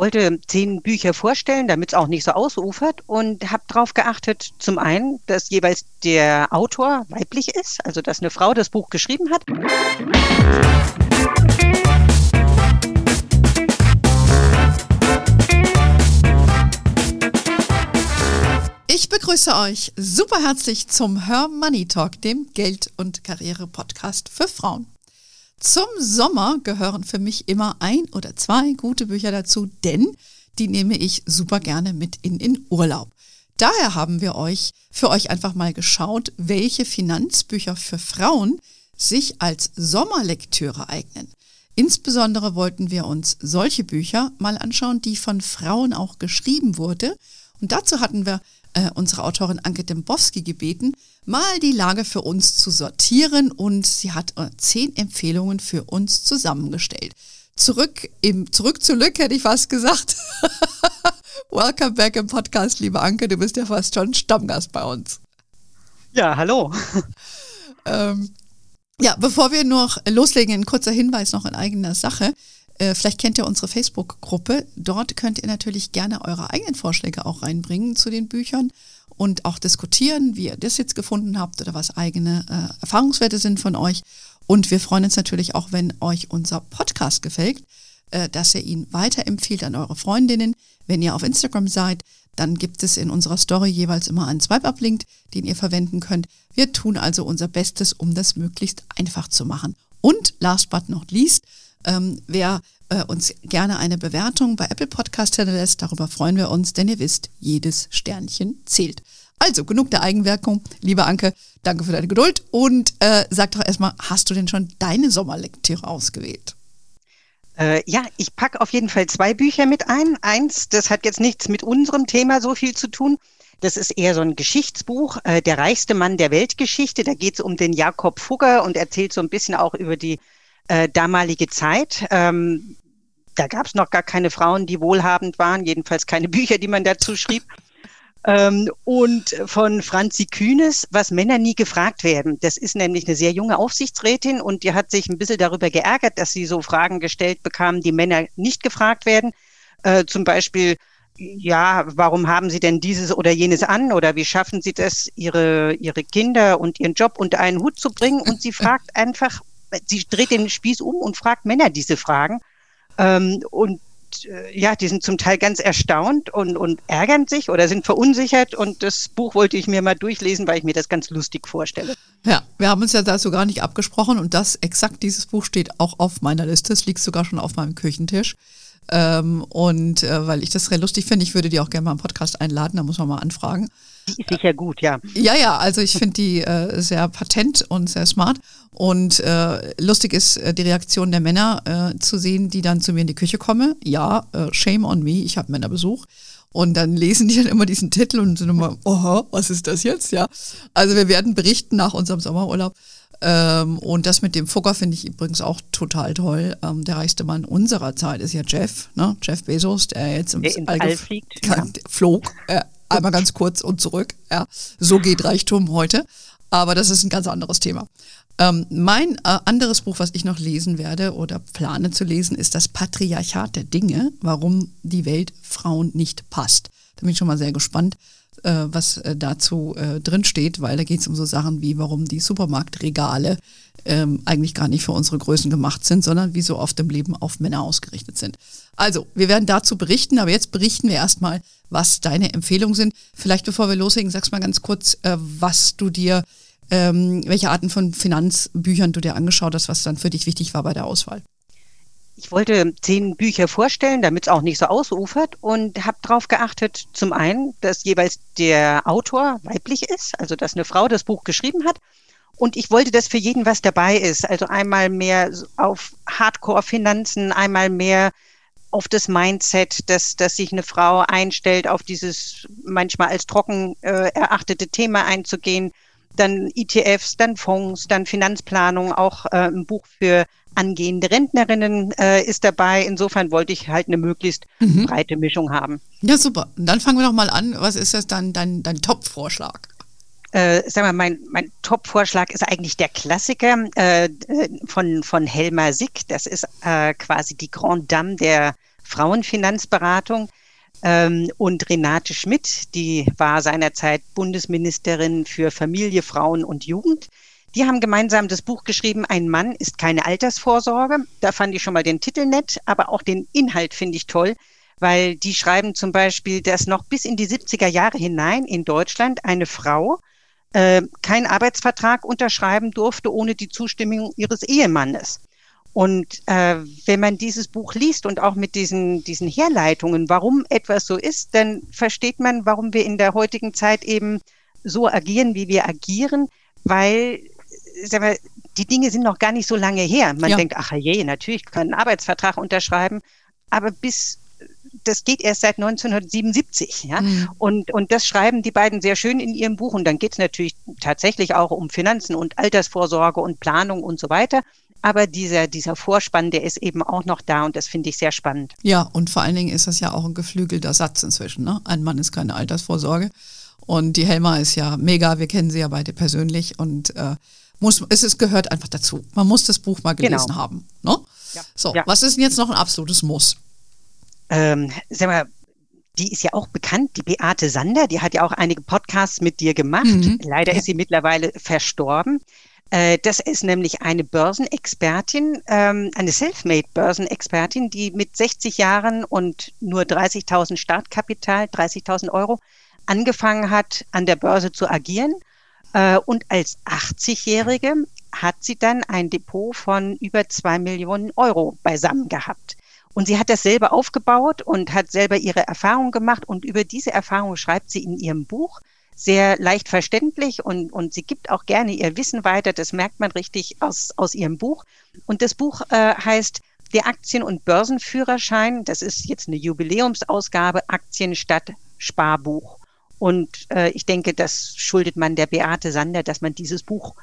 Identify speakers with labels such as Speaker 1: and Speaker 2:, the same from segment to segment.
Speaker 1: wollte zehn Bücher vorstellen, damit es auch nicht so ausufert und habe darauf geachtet, zum einen, dass jeweils der Autor weiblich ist, also dass eine Frau das Buch geschrieben hat.
Speaker 2: Ich begrüße euch super herzlich zum Her Money Talk, dem Geld- und Karriere-Podcast für Frauen. Zum Sommer gehören für mich immer ein oder zwei gute Bücher dazu, denn die nehme ich super gerne mit in den Urlaub. Daher haben wir euch für euch einfach mal geschaut, welche Finanzbücher für Frauen sich als Sommerlektüre eignen. Insbesondere wollten wir uns solche Bücher mal anschauen, die von Frauen auch geschrieben wurde. Und dazu hatten wir äh, unsere Autorin Anke Dembowski gebeten, mal die Lage für uns zu sortieren und sie hat äh, zehn Empfehlungen für uns zusammengestellt. Zurück im Zurück zu Lück hätte ich fast gesagt. Welcome back im Podcast, liebe Anke. Du bist ja fast schon Stammgast bei uns.
Speaker 1: Ja, hallo.
Speaker 2: ähm, ja, bevor wir noch loslegen, ein kurzer Hinweis noch in eigener Sache. Äh, vielleicht kennt ihr unsere Facebook-Gruppe. Dort könnt ihr natürlich gerne eure eigenen Vorschläge auch reinbringen zu den Büchern und auch diskutieren, wie ihr das jetzt gefunden habt oder was eigene äh, Erfahrungswerte sind von euch. Und wir freuen uns natürlich auch, wenn euch unser Podcast gefällt, äh, dass ihr ihn weiterempfiehlt an eure Freundinnen. Wenn ihr auf Instagram seid, dann gibt es in unserer Story jeweils immer einen Swipe-Up-Link, den ihr verwenden könnt. Wir tun also unser Bestes, um das möglichst einfach zu machen. Und last but not least, ähm, wer äh, uns gerne eine Bewertung bei Apple Podcast hinterlässt, darüber freuen wir uns, denn ihr wisst, jedes Sternchen zählt. Also genug der Eigenwirkung. Liebe Anke, danke für deine Geduld und äh, sag doch erstmal, hast du denn schon deine Sommerlektüre ausgewählt?
Speaker 1: Äh, ja, ich packe auf jeden Fall zwei Bücher mit ein. Eins, das hat jetzt nichts mit unserem Thema so viel zu tun. Das ist eher so ein Geschichtsbuch, äh, Der reichste Mann der Weltgeschichte. Da geht es um den Jakob Fugger und erzählt so ein bisschen auch über die äh, damalige Zeit. Ähm, da gab es noch gar keine Frauen, die wohlhabend waren, jedenfalls keine Bücher, die man dazu schrieb. Ähm, und von Franzi Kühnes, was Männer nie gefragt werden. Das ist nämlich eine sehr junge Aufsichtsrätin und die hat sich ein bisschen darüber geärgert, dass sie so Fragen gestellt bekam, die Männer nicht gefragt werden. Äh, zum Beispiel, ja, warum haben Sie denn dieses oder jenes an oder wie schaffen Sie das, Ihre, Ihre Kinder und Ihren Job unter einen Hut zu bringen? Und sie fragt einfach, sie dreht den Spieß um und fragt Männer diese Fragen. Ähm, und äh, ja, die sind zum Teil ganz erstaunt und, und ärgern sich oder sind verunsichert. Und das Buch wollte ich mir mal durchlesen, weil ich mir das ganz lustig vorstelle.
Speaker 2: Ja, wir haben uns ja dazu gar nicht abgesprochen und das exakt dieses Buch steht auch auf meiner Liste. Es liegt sogar schon auf meinem Küchentisch. Ähm, und äh, weil ich das sehr lustig finde, ich würde die auch gerne mal im Podcast einladen, da muss man mal anfragen.
Speaker 1: Die ist sicher gut, ja.
Speaker 2: Ja, ja, also ich finde die äh, sehr patent und sehr smart. Und äh, lustig ist äh, die Reaktion der Männer äh, zu sehen, die dann zu mir in die Küche kommen. Ja, äh, shame on me, ich habe Männerbesuch. Und dann lesen die dann immer diesen Titel und sind immer, oha, was ist das jetzt? Ja. Also wir werden berichten nach unserem Sommerurlaub. Ähm, und das mit dem Fugger finde ich übrigens auch total toll. Ähm, der reichste Mann unserer Zeit ist ja Jeff, ne? Jeff Bezos, der jetzt ins,
Speaker 1: ins All, All fliegt.
Speaker 2: Ja. Flog. Äh, einmal ganz kurz und zurück. Ja, so geht Reichtum heute. Aber das ist ein ganz anderes Thema. Ähm, mein äh, anderes Buch, was ich noch lesen werde oder plane zu lesen, ist das Patriarchat der Dinge, warum die Welt Frauen nicht passt. Da bin ich schon mal sehr gespannt, äh, was äh, dazu äh, drin steht, weil da geht es um so Sachen wie, warum die Supermarktregale ähm, eigentlich gar nicht für unsere Größen gemacht sind, sondern wie so oft im Leben auf Männer ausgerichtet sind. Also, wir werden dazu berichten, aber jetzt berichten wir erstmal, was deine Empfehlungen sind. Vielleicht bevor wir loslegen, sagst mal ganz kurz, äh, was du dir, ähm, welche Arten von Finanzbüchern du dir angeschaut hast, was dann für dich wichtig war bei der Auswahl.
Speaker 1: Ich wollte zehn Bücher vorstellen, damit es auch nicht so ausufert und habe darauf geachtet, zum einen, dass jeweils der Autor weiblich ist, also dass eine Frau das Buch geschrieben hat. Und ich wollte, dass für jeden was dabei ist. Also einmal mehr auf Hardcore-Finanzen, einmal mehr auf das Mindset, dass, dass sich eine Frau einstellt, auf dieses manchmal als trocken äh, erachtete Thema einzugehen. Dann ETFs, dann Fonds, dann Finanzplanung, auch äh, ein Buch für angehende Rentnerinnen äh, ist dabei. Insofern wollte ich halt eine möglichst mhm. breite Mischung haben.
Speaker 2: Ja, super. Und dann fangen wir doch mal an. Was ist das dann dein, dein Top-Vorschlag?
Speaker 1: Äh, sag mal, mein, mein Top-Vorschlag ist eigentlich der Klassiker äh, von, von Helma Sick. Das ist äh, quasi die Grande Dame der Frauenfinanzberatung. Ähm, und Renate Schmidt, die war seinerzeit Bundesministerin für Familie, Frauen und Jugend. Die haben gemeinsam das Buch geschrieben, Ein Mann ist keine Altersvorsorge. Da fand ich schon mal den Titel nett, aber auch den Inhalt finde ich toll, weil die schreiben zum Beispiel, dass noch bis in die 70er Jahre hinein in Deutschland eine Frau äh, keinen Arbeitsvertrag unterschreiben durfte ohne die Zustimmung ihres Ehemannes. Und äh, wenn man dieses Buch liest und auch mit diesen, diesen Herleitungen, warum etwas so ist, dann versteht man, warum wir in der heutigen Zeit eben so agieren, wie wir agieren, weil sag mal, die Dinge sind noch gar nicht so lange her. Man ja. denkt, ach je, natürlich kann einen Arbeitsvertrag unterschreiben, aber bis das geht erst seit 1977. Ja? Mhm. Und, und das schreiben die beiden sehr schön in ihrem Buch. Und dann geht es natürlich tatsächlich auch um Finanzen und Altersvorsorge und Planung und so weiter. Aber dieser, dieser Vorspann, der ist eben auch noch da und das finde ich sehr spannend.
Speaker 2: Ja, und vor allen Dingen ist das ja auch ein geflügelter Satz inzwischen. Ne? Ein Mann ist keine Altersvorsorge. Und die Helma ist ja mega, wir kennen sie ja beide persönlich und äh, muss, es ist, gehört einfach dazu. Man muss das Buch mal gelesen genau. haben. Ne? Ja. So, ja. was ist denn jetzt noch ein absolutes Muss?
Speaker 1: Ähm, sag mal, die ist ja auch bekannt, die Beate Sander, die hat ja auch einige Podcasts mit dir gemacht. Mhm. Leider ist sie mittlerweile verstorben. Äh, das ist nämlich eine Börsenexpertin, ähm, eine Selfmade-Börsenexpertin, die mit 60 Jahren und nur 30.000 Startkapital, 30.000 Euro, angefangen hat, an der Börse zu agieren. Äh, und als 80-Jährige hat sie dann ein Depot von über zwei Millionen Euro beisammen gehabt. Und sie hat das selber aufgebaut und hat selber ihre Erfahrungen gemacht. Und über diese Erfahrung schreibt sie in ihrem Buch sehr leicht verständlich und, und sie gibt auch gerne ihr Wissen weiter. Das merkt man richtig aus, aus ihrem Buch. Und das Buch äh, heißt Der Aktien- und Börsenführerschein. Das ist jetzt eine Jubiläumsausgabe Aktien statt Sparbuch. Und äh, ich denke, das schuldet man der Beate Sander, dass man dieses Buch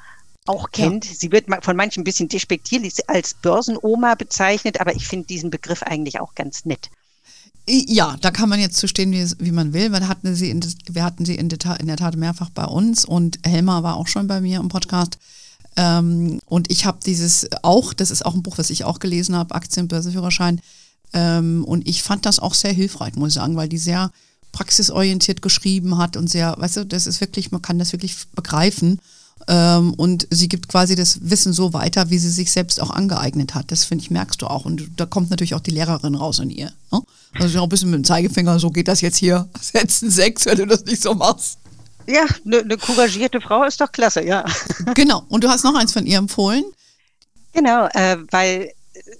Speaker 1: auch kennt. Ja. Sie wird von manchen ein bisschen despektierlich als Börsenoma bezeichnet, aber ich finde diesen Begriff eigentlich auch ganz nett.
Speaker 2: Ja, da kann man jetzt zu stehen, wie, wie man will. Wir hatten sie, in, wir hatten sie in, in, der Tat mehrfach bei uns und Helma war auch schon bei mir im Podcast. Ähm, und ich habe dieses auch, das ist auch ein Buch, was ich auch gelesen habe, Aktienbörseführerschein. Ähm, und ich fand das auch sehr hilfreich, muss ich sagen, weil die sehr praxisorientiert geschrieben hat und sehr, weißt du, das ist wirklich, man kann das wirklich begreifen. Ähm, und sie gibt quasi das Wissen so weiter, wie sie sich selbst auch angeeignet hat. Das finde ich, merkst du auch. Und da kommt natürlich auch die Lehrerin raus in ihr. Ne? Also auch ein bisschen mit dem Zeigefinger, so geht das jetzt hier. Setzen sechs, wenn du das nicht so machst.
Speaker 1: Ja, eine ne couragierte Frau ist doch klasse, ja.
Speaker 2: Genau. Und du hast noch eins von ihr empfohlen.
Speaker 1: Genau, äh, weil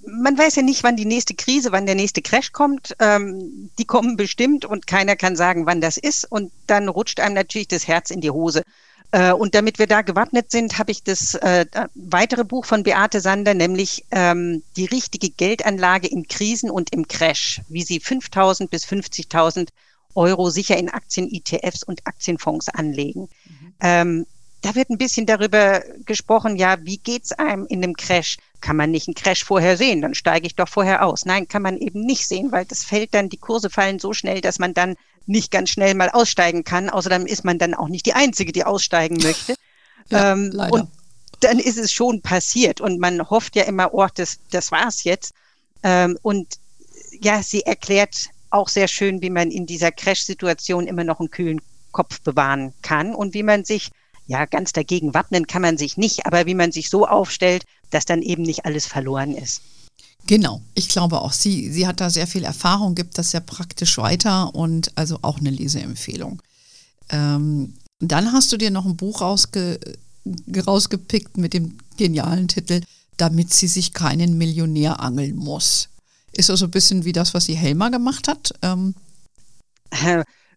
Speaker 1: man weiß ja nicht, wann die nächste Krise, wann der nächste Crash kommt. Ähm, die kommen bestimmt und keiner kann sagen, wann das ist. Und dann rutscht einem natürlich das Herz in die Hose. Äh, und damit wir da gewappnet sind, habe ich das äh, weitere Buch von Beate Sander, nämlich ähm, die richtige Geldanlage in Krisen und im Crash, wie Sie 5.000 bis 50.000 Euro sicher in Aktien, ETFs und Aktienfonds anlegen. Mhm. Ähm, da wird ein bisschen darüber gesprochen, ja, wie geht's einem in einem Crash? Kann man nicht einen Crash vorher sehen? Dann steige ich doch vorher aus. Nein, kann man eben nicht sehen, weil das fällt dann, die Kurse fallen so schnell, dass man dann nicht ganz schnell mal aussteigen kann. Außerdem ist man dann auch nicht die Einzige, die aussteigen möchte. ja, ähm, leider. Und dann ist es schon passiert und man hofft ja immer, oh, das, das war's jetzt. Ähm, und ja, sie erklärt auch sehr schön, wie man in dieser Crash-Situation immer noch einen kühlen Kopf bewahren kann und wie man sich ja, ganz dagegen wappnen kann man sich nicht, aber wie man sich so aufstellt, dass dann eben nicht alles verloren ist.
Speaker 2: Genau, ich glaube auch, sie, sie hat da sehr viel Erfahrung, gibt das sehr praktisch weiter und also auch eine Leseempfehlung. Ähm, dann hast du dir noch ein Buch rausge, rausgepickt mit dem genialen Titel, damit sie sich keinen Millionär angeln muss. Ist also ein bisschen wie das, was sie Helma gemacht hat. Ähm,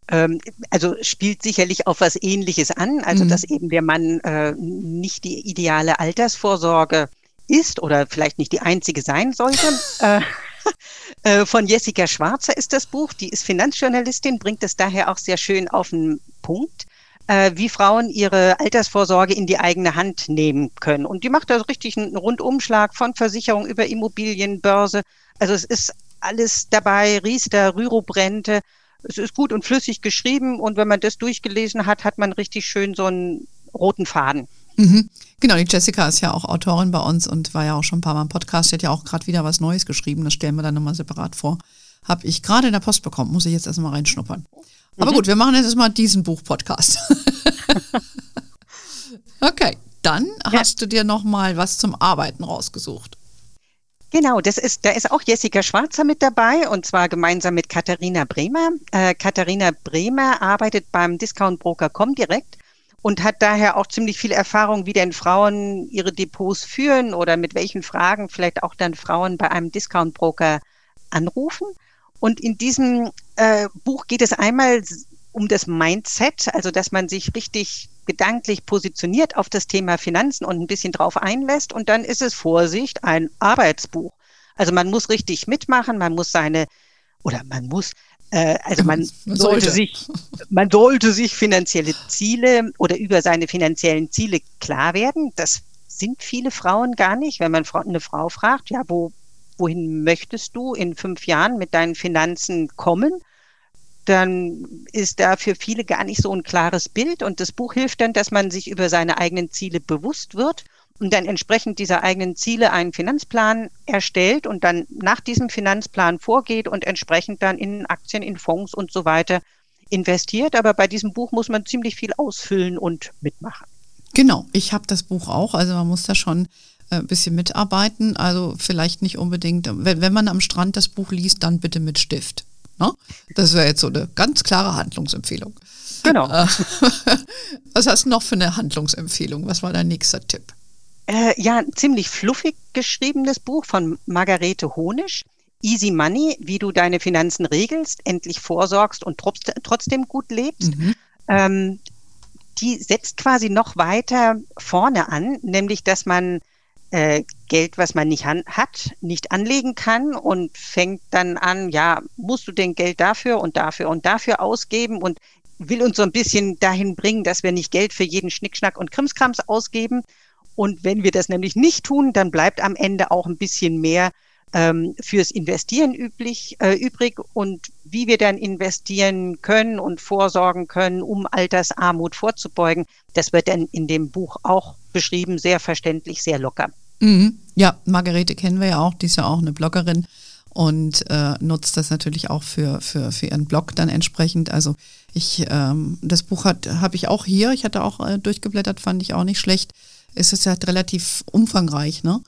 Speaker 1: ähm, also spielt sicherlich auf was Ähnliches an, also mhm. dass eben der Mann äh, nicht die ideale Altersvorsorge ist oder vielleicht nicht die einzige sein sollte. äh, äh, von Jessica Schwarzer ist das Buch, die ist Finanzjournalistin, bringt es daher auch sehr schön auf den Punkt äh, wie Frauen ihre Altersvorsorge in die eigene Hand nehmen können. Und die macht da richtig einen Rundumschlag von Versicherung über Immobilien, Börse. Also es ist alles dabei, Riester, Rürup-Rente, es ist gut und flüssig geschrieben und wenn man das durchgelesen hat, hat man richtig schön so einen roten Faden.
Speaker 2: Mhm. Genau, die Jessica ist ja auch Autorin bei uns und war ja auch schon ein paar Mal im Podcast. Sie hat ja auch gerade wieder was Neues geschrieben. Das stellen wir dann nochmal separat vor. Habe ich gerade in der Post bekommen, muss ich jetzt erstmal reinschnuppern. Aber mhm. gut, wir machen jetzt erstmal diesen Buch-Podcast. okay, dann ja. hast du dir nochmal was zum Arbeiten rausgesucht.
Speaker 1: Genau, das ist, da ist auch Jessica Schwarzer mit dabei und zwar gemeinsam mit Katharina Bremer. Äh, Katharina Bremer arbeitet beim Discount Broker Comdirect und hat daher auch ziemlich viel Erfahrung, wie denn Frauen ihre Depots führen oder mit welchen Fragen vielleicht auch dann Frauen bei einem Discount Broker anrufen. Und in diesem äh, Buch geht es einmal um das Mindset, also dass man sich richtig gedanklich positioniert auf das Thema Finanzen und ein bisschen drauf einlässt. Und dann ist es Vorsicht, ein Arbeitsbuch. Also man muss richtig mitmachen, man muss seine, oder man muss, also man, sollte sich, man sollte sich finanzielle Ziele oder über seine finanziellen Ziele klar werden. Das sind viele Frauen gar nicht. Wenn man eine Frau fragt, ja, wo, wohin möchtest du in fünf Jahren mit deinen Finanzen kommen? dann ist da für viele gar nicht so ein klares Bild. Und das Buch hilft dann, dass man sich über seine eigenen Ziele bewusst wird und dann entsprechend dieser eigenen Ziele einen Finanzplan erstellt und dann nach diesem Finanzplan vorgeht und entsprechend dann in Aktien, in Fonds und so weiter investiert. Aber bei diesem Buch muss man ziemlich viel ausfüllen und mitmachen.
Speaker 2: Genau, ich habe das Buch auch. Also man muss da schon äh, ein bisschen mitarbeiten. Also vielleicht nicht unbedingt, wenn, wenn man am Strand das Buch liest, dann bitte mit Stift. Ne? Das wäre jetzt so eine ganz klare Handlungsempfehlung.
Speaker 1: Genau. Äh,
Speaker 2: was hast du noch für eine Handlungsempfehlung? Was war dein nächster Tipp?
Speaker 1: Äh, ja, ein ziemlich fluffig geschriebenes Buch von Margarete Honisch. Easy Money, wie du deine Finanzen regelst, endlich vorsorgst und trotzdem gut lebst. Mhm. Ähm, die setzt quasi noch weiter vorne an, nämlich dass man äh, Geld, was man nicht hat, nicht anlegen kann und fängt dann an, ja, musst du denn Geld dafür und dafür und dafür ausgeben und will uns so ein bisschen dahin bringen, dass wir nicht Geld für jeden Schnickschnack und Krimskrams ausgeben. Und wenn wir das nämlich nicht tun, dann bleibt am Ende auch ein bisschen mehr ähm, fürs Investieren üblich, äh, übrig und wie wir dann investieren können und vorsorgen können, um Altersarmut vorzubeugen, das wird dann in dem Buch auch beschrieben, sehr verständlich, sehr locker.
Speaker 2: Mhm. Ja, Margarete kennen wir ja auch, die ist ja auch eine Bloggerin und äh, nutzt das natürlich auch für, für, für ihren Blog dann entsprechend. Also ich, ähm, das Buch habe ich auch hier, ich hatte auch äh, durchgeblättert, fand ich auch nicht schlecht. Es ist halt relativ umfangreich, ne?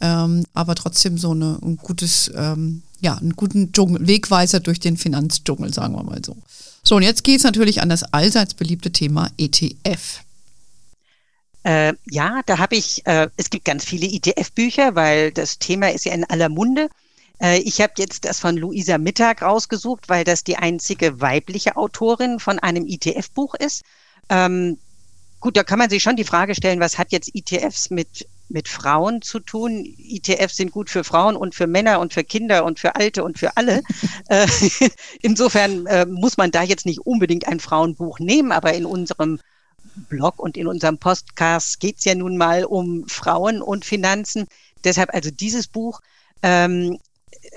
Speaker 2: Ähm, aber trotzdem so eine, ein gutes, ähm, ja, einen guten Dschungel, Wegweiser durch den Finanzdschungel, sagen wir mal so. So, und jetzt geht es natürlich an das allseits beliebte Thema ETF.
Speaker 1: Äh, ja, da habe ich, äh, es gibt ganz viele ETF-Bücher, weil das Thema ist ja in aller Munde. Äh, ich habe jetzt das von Luisa Mittag rausgesucht, weil das die einzige weibliche Autorin von einem ETF-Buch ist. Ähm, gut, da kann man sich schon die Frage stellen, was hat jetzt ETFs mit mit Frauen zu tun. ETFs sind gut für Frauen und für Männer und für Kinder und für Alte und für alle. Äh, insofern äh, muss man da jetzt nicht unbedingt ein Frauenbuch nehmen, aber in unserem Blog und in unserem Podcast geht es ja nun mal um Frauen und Finanzen. Deshalb also dieses Buch. Ähm,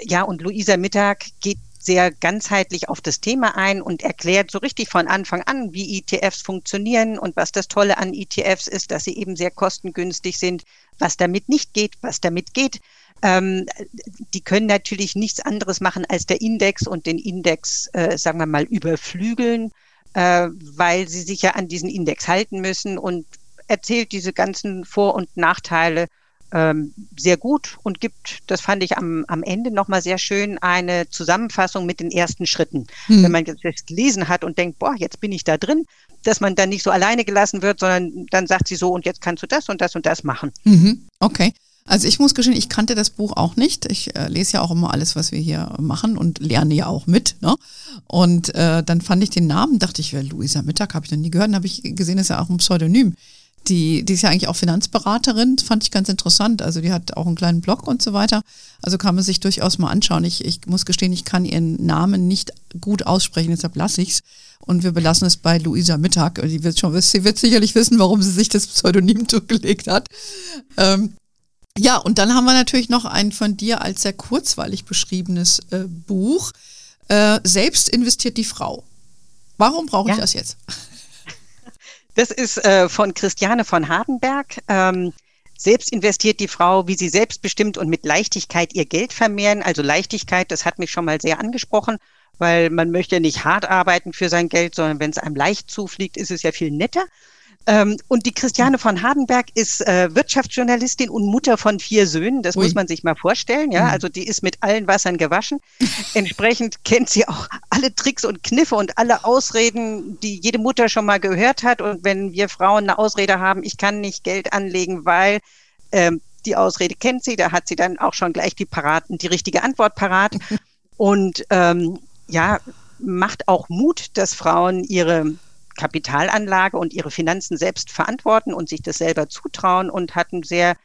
Speaker 1: ja, und Luisa Mittag geht sehr ganzheitlich auf das Thema ein und erklärt so richtig von Anfang an, wie ETFs funktionieren und was das Tolle an ETFs ist, dass sie eben sehr kostengünstig sind, was damit nicht geht, was damit geht. Ähm, die können natürlich nichts anderes machen als der Index und den Index, äh, sagen wir mal, überflügeln äh, weil sie sich ja an diesen Index halten müssen und erzählt diese ganzen Vor- und Nachteile ähm, sehr gut und gibt, das fand ich am, am Ende nochmal sehr schön, eine Zusammenfassung mit den ersten Schritten. Hm. Wenn man jetzt gelesen hat und denkt, boah, jetzt bin ich da drin, dass man dann nicht so alleine gelassen wird, sondern dann sagt sie so, und jetzt kannst du das und das und das machen.
Speaker 2: Mhm. Okay. Also ich muss gestehen, ich kannte das Buch auch nicht. Ich äh, lese ja auch immer alles, was wir hier machen und lerne ja auch mit. Ne? Und äh, dann fand ich den Namen, dachte ich, wer Luisa Mittag habe ich noch nie gehört. Dann habe ich gesehen, das ist ja auch ein Pseudonym. Die, die ist ja eigentlich auch Finanzberaterin, fand ich ganz interessant. Also die hat auch einen kleinen Blog und so weiter. Also kann man sich durchaus mal anschauen. Ich, ich muss gestehen, ich kann ihren Namen nicht gut aussprechen, deshalb lasse ich es. Und wir belassen es bei Luisa Mittag. Die wird schon, sie wird sicherlich wissen, warum sie sich das Pseudonym zugelegt hat. Ähm, ja, und dann haben wir natürlich noch ein von dir als sehr kurzweilig beschriebenes äh, Buch. Äh, Selbst investiert die Frau. Warum brauche ja. ich das jetzt?
Speaker 1: Das ist äh, von Christiane von Hardenberg. Ähm, selbst investiert die Frau, wie sie selbstbestimmt und mit Leichtigkeit ihr Geld vermehren. Also Leichtigkeit, das hat mich schon mal sehr angesprochen, weil man möchte nicht hart arbeiten für sein Geld, sondern wenn es einem leicht zufliegt, ist es ja viel netter. Ähm, und die Christiane von Hardenberg ist äh, Wirtschaftsjournalistin und Mutter von vier Söhnen. Das Ui. muss man sich mal vorstellen. Ja, mhm. also die ist mit allen Wassern gewaschen. Entsprechend kennt sie auch alle Tricks und Kniffe und alle Ausreden, die jede Mutter schon mal gehört hat. Und wenn wir Frauen eine Ausrede haben, ich kann nicht Geld anlegen, weil ähm, die Ausrede kennt sie, da hat sie dann auch schon gleich die paraten, die richtige Antwort parat. Und ähm, ja, macht auch Mut, dass Frauen ihre Kapitalanlage und ihre Finanzen selbst verantworten und sich das selber zutrauen und hat einen sehr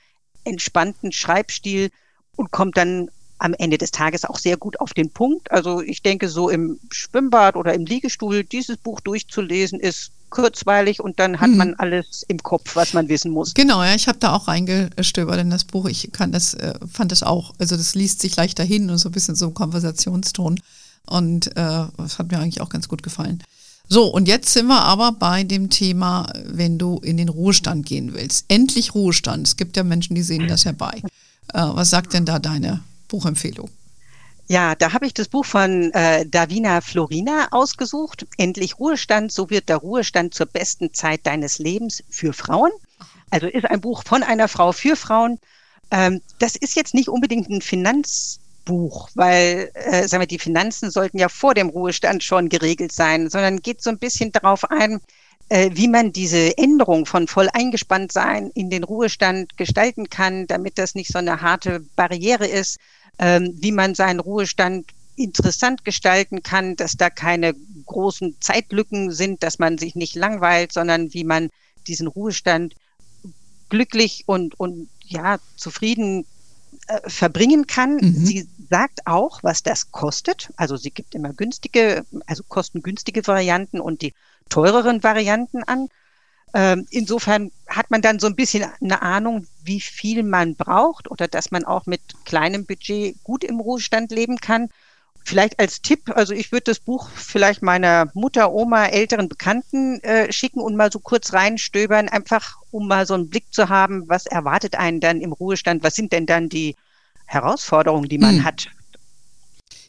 Speaker 1: entspannten Schreibstil und kommt dann am Ende des Tages auch sehr gut auf den Punkt. Also ich denke, so im Schwimmbad oder im Liegestuhl dieses Buch durchzulesen, ist kurzweilig und dann hat mhm. man alles im Kopf, was man wissen muss.
Speaker 2: Genau, ja, ich habe da auch reingestöbert in das Buch. Ich kann das, äh, fand das auch, also das liest sich leichter hin und so ein bisschen so ein Konversationston. Und äh, das hat mir eigentlich auch ganz gut gefallen. So, und jetzt sind wir aber bei dem Thema, wenn du in den Ruhestand gehen willst. Endlich Ruhestand. Es gibt ja Menschen, die sehen das herbei. Äh, was sagt denn da deine Buchempfehlung?
Speaker 1: Ja, da habe ich das Buch von äh, Davina Florina ausgesucht. Endlich Ruhestand, so wird der Ruhestand zur besten Zeit deines Lebens für Frauen. Also ist ein Buch von einer Frau für Frauen. Ähm, das ist jetzt nicht unbedingt ein Finanz Buch, weil äh, sagen wir, die Finanzen sollten ja vor dem Ruhestand schon geregelt sein, sondern geht so ein bisschen darauf ein, äh, wie man diese Änderung von voll eingespannt sein in den Ruhestand gestalten kann, damit das nicht so eine harte Barriere ist, ähm, wie man seinen Ruhestand interessant gestalten kann, dass da keine großen Zeitlücken sind, dass man sich nicht langweilt, sondern wie man diesen Ruhestand glücklich und, und ja, zufrieden äh, verbringen kann. Mhm. Sie sagt auch, was das kostet. Also sie gibt immer günstige, also kostengünstige Varianten und die teureren Varianten an. Ähm, insofern hat man dann so ein bisschen eine Ahnung, wie viel man braucht oder dass man auch mit kleinem Budget gut im Ruhestand leben kann. Vielleicht als Tipp, also ich würde das Buch vielleicht meiner Mutter, Oma, älteren Bekannten äh, schicken und mal so kurz reinstöbern, einfach um mal so einen Blick zu haben, was erwartet einen dann im Ruhestand, was sind denn dann die Herausforderungen, die man hm. hat.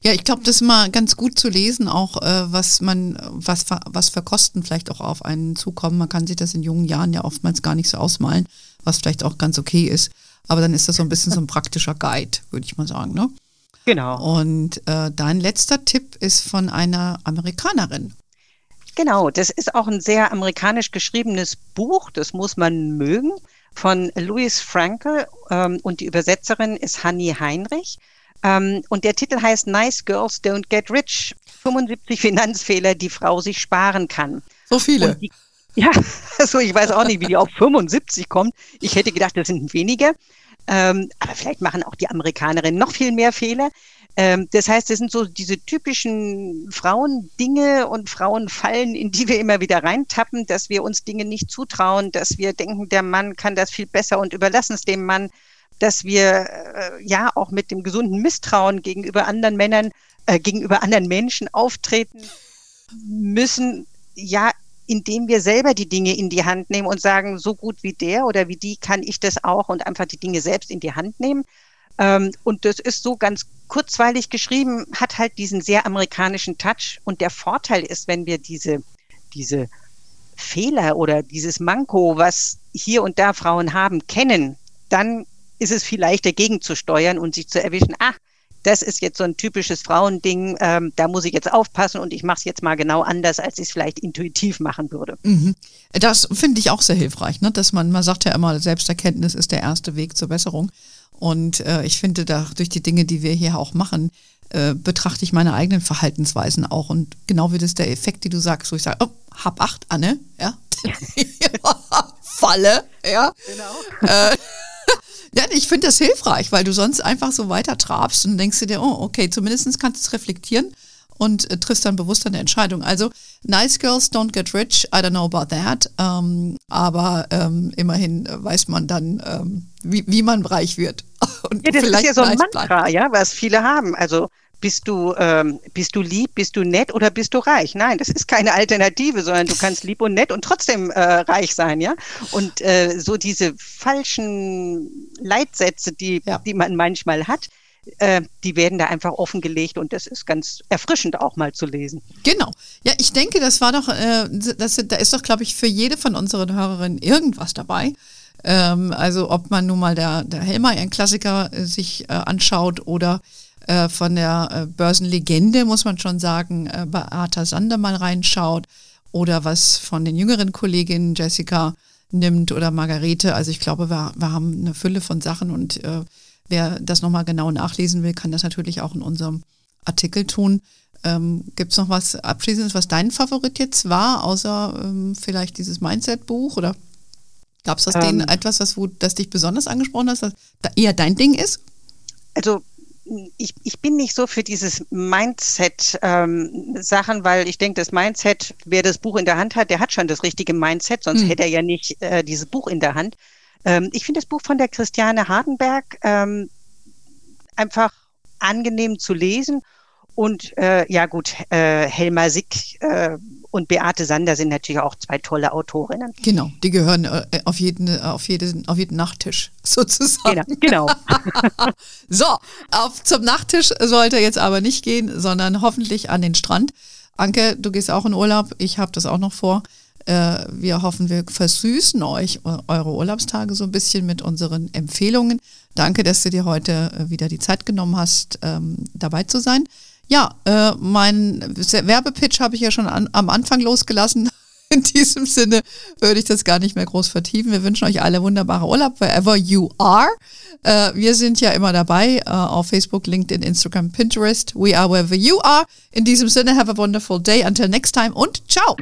Speaker 2: Ja, ich glaube, das ist mal ganz gut zu lesen, auch äh, was man, was, was für Kosten vielleicht auch auf einen zukommen. Man kann sich das in jungen Jahren ja oftmals gar nicht so ausmalen, was vielleicht auch ganz okay ist. Aber dann ist das so ein bisschen so ein praktischer Guide, würde ich mal sagen, ne?
Speaker 1: Genau.
Speaker 2: Und äh, dein letzter Tipp ist von einer Amerikanerin.
Speaker 1: Genau, das ist auch ein sehr amerikanisch geschriebenes Buch, das muss man mögen, von Louis Frankel ähm, und die Übersetzerin ist Hanni Heinrich. Ähm, und der Titel heißt Nice Girls Don't Get Rich. 75 Finanzfehler, die Frau sich sparen kann.
Speaker 2: So viele.
Speaker 1: Die, ja, also ich weiß auch nicht, wie die auf 75 kommt. Ich hätte gedacht, das sind weniger. Ähm, aber vielleicht machen auch die Amerikanerinnen noch viel mehr Fehler. Ähm, das heißt, das sind so diese typischen Frauendinge und Frauenfallen, in die wir immer wieder reintappen, dass wir uns Dinge nicht zutrauen, dass wir denken, der Mann kann das viel besser und überlassen es dem Mann, dass wir äh, ja auch mit dem gesunden Misstrauen gegenüber anderen Männern, äh, gegenüber anderen Menschen auftreten müssen. Ja, indem wir selber die Dinge in die Hand nehmen und sagen, so gut wie der oder wie die kann ich das auch und einfach die Dinge selbst in die Hand nehmen. Ähm, und das ist so ganz kurzweilig geschrieben, hat halt diesen sehr amerikanischen Touch. Und der Vorteil ist, wenn wir diese, diese Fehler oder dieses Manko, was hier und da Frauen haben, kennen, dann ist es viel leichter gegenzusteuern und sich zu erwischen, ach, das ist jetzt so ein typisches Frauending, ähm, da muss ich jetzt aufpassen und ich mache es jetzt mal genau anders, als ich es vielleicht intuitiv machen würde.
Speaker 2: Mhm. Das finde ich auch sehr hilfreich, ne? dass man, man sagt ja immer, Selbsterkenntnis ist der erste Weg zur Besserung. Und äh, ich finde, da durch die Dinge, die wir hier auch machen, äh, betrachte ich meine eigenen Verhaltensweisen auch. Und genau wie das der Effekt, die du sagst, wo ich sage, oh, hab acht, Anne, ja. Falle, ja. Genau. Äh, ja, ich finde das hilfreich, weil du sonst einfach so weiter trabst und denkst dir, oh, okay, zumindest kannst du es reflektieren und äh, triffst dann bewusst eine Entscheidung. Also, nice girls don't get rich, I don't know about that. Ähm, aber ähm, immerhin weiß man dann, ähm, wie, wie man reich wird.
Speaker 1: Und ja, das ist ja so ein Mantra, bleibt. ja, was viele haben. Also bist du, ähm, bist du lieb, bist du nett oder bist du reich? Nein, das ist keine Alternative, sondern du kannst lieb und nett und trotzdem äh, reich sein, ja. Und äh, so diese falschen Leitsätze, die, ja. die man manchmal hat, äh, die werden da einfach offengelegt und das ist ganz erfrischend auch mal zu lesen.
Speaker 2: Genau. Ja, ich denke, das war doch, äh, das, da ist doch, glaube ich, für jede von unseren Hörerinnen irgendwas dabei. Ähm, also ob man nun mal der, der Helmer, ein Klassiker, äh, sich äh, anschaut oder äh, von der äh, Börsenlegende, muss man schon sagen, äh, bei Arthur Sander mal reinschaut oder was von den jüngeren Kolleginnen Jessica nimmt oder Margarete. Also ich glaube, wir, wir haben eine Fülle von Sachen und äh, wer das nochmal genau nachlesen will, kann das natürlich auch in unserem Artikel tun. Ähm, Gibt es noch was Abschließendes, was dein Favorit jetzt war, außer ähm, vielleicht dieses Mindset-Buch oder gab es das ähm, denen etwas, was wo, das dich besonders angesprochen hat, das eher dein Ding ist?
Speaker 1: Also ich, ich bin nicht so für dieses Mindset-Sachen, ähm, weil ich denke, das Mindset, wer das Buch in der Hand hat, der hat schon das richtige Mindset, sonst hm. hätte er ja nicht äh, dieses Buch in der Hand. Ähm, ich finde das Buch von der Christiane Hardenberg ähm, einfach angenehm zu lesen. Und äh, ja gut, äh, Helma Sick äh, und Beate Sander sind natürlich auch zwei tolle Autorinnen.
Speaker 2: Genau, die gehören äh, auf, jeden, auf, jeden, auf jeden Nachttisch sozusagen.
Speaker 1: Genau. genau.
Speaker 2: so, auf, zum Nachttisch sollte jetzt aber nicht gehen, sondern hoffentlich an den Strand. Anke, du gehst auch in Urlaub. Ich habe das auch noch vor. Äh, wir hoffen, wir versüßen euch eure Urlaubstage so ein bisschen mit unseren Empfehlungen. Danke, dass du dir heute äh, wieder die Zeit genommen hast, ähm, dabei zu sein. Ja, äh, mein Werbepitch habe ich ja schon an, am Anfang losgelassen. In diesem Sinne würde ich das gar nicht mehr groß vertiefen. Wir wünschen euch alle wunderbare Urlaub, wherever you are. Äh, wir sind ja immer dabei äh, auf Facebook, LinkedIn, Instagram, Pinterest. We are wherever you are. In diesem Sinne, have a wonderful day. Until next time und ciao.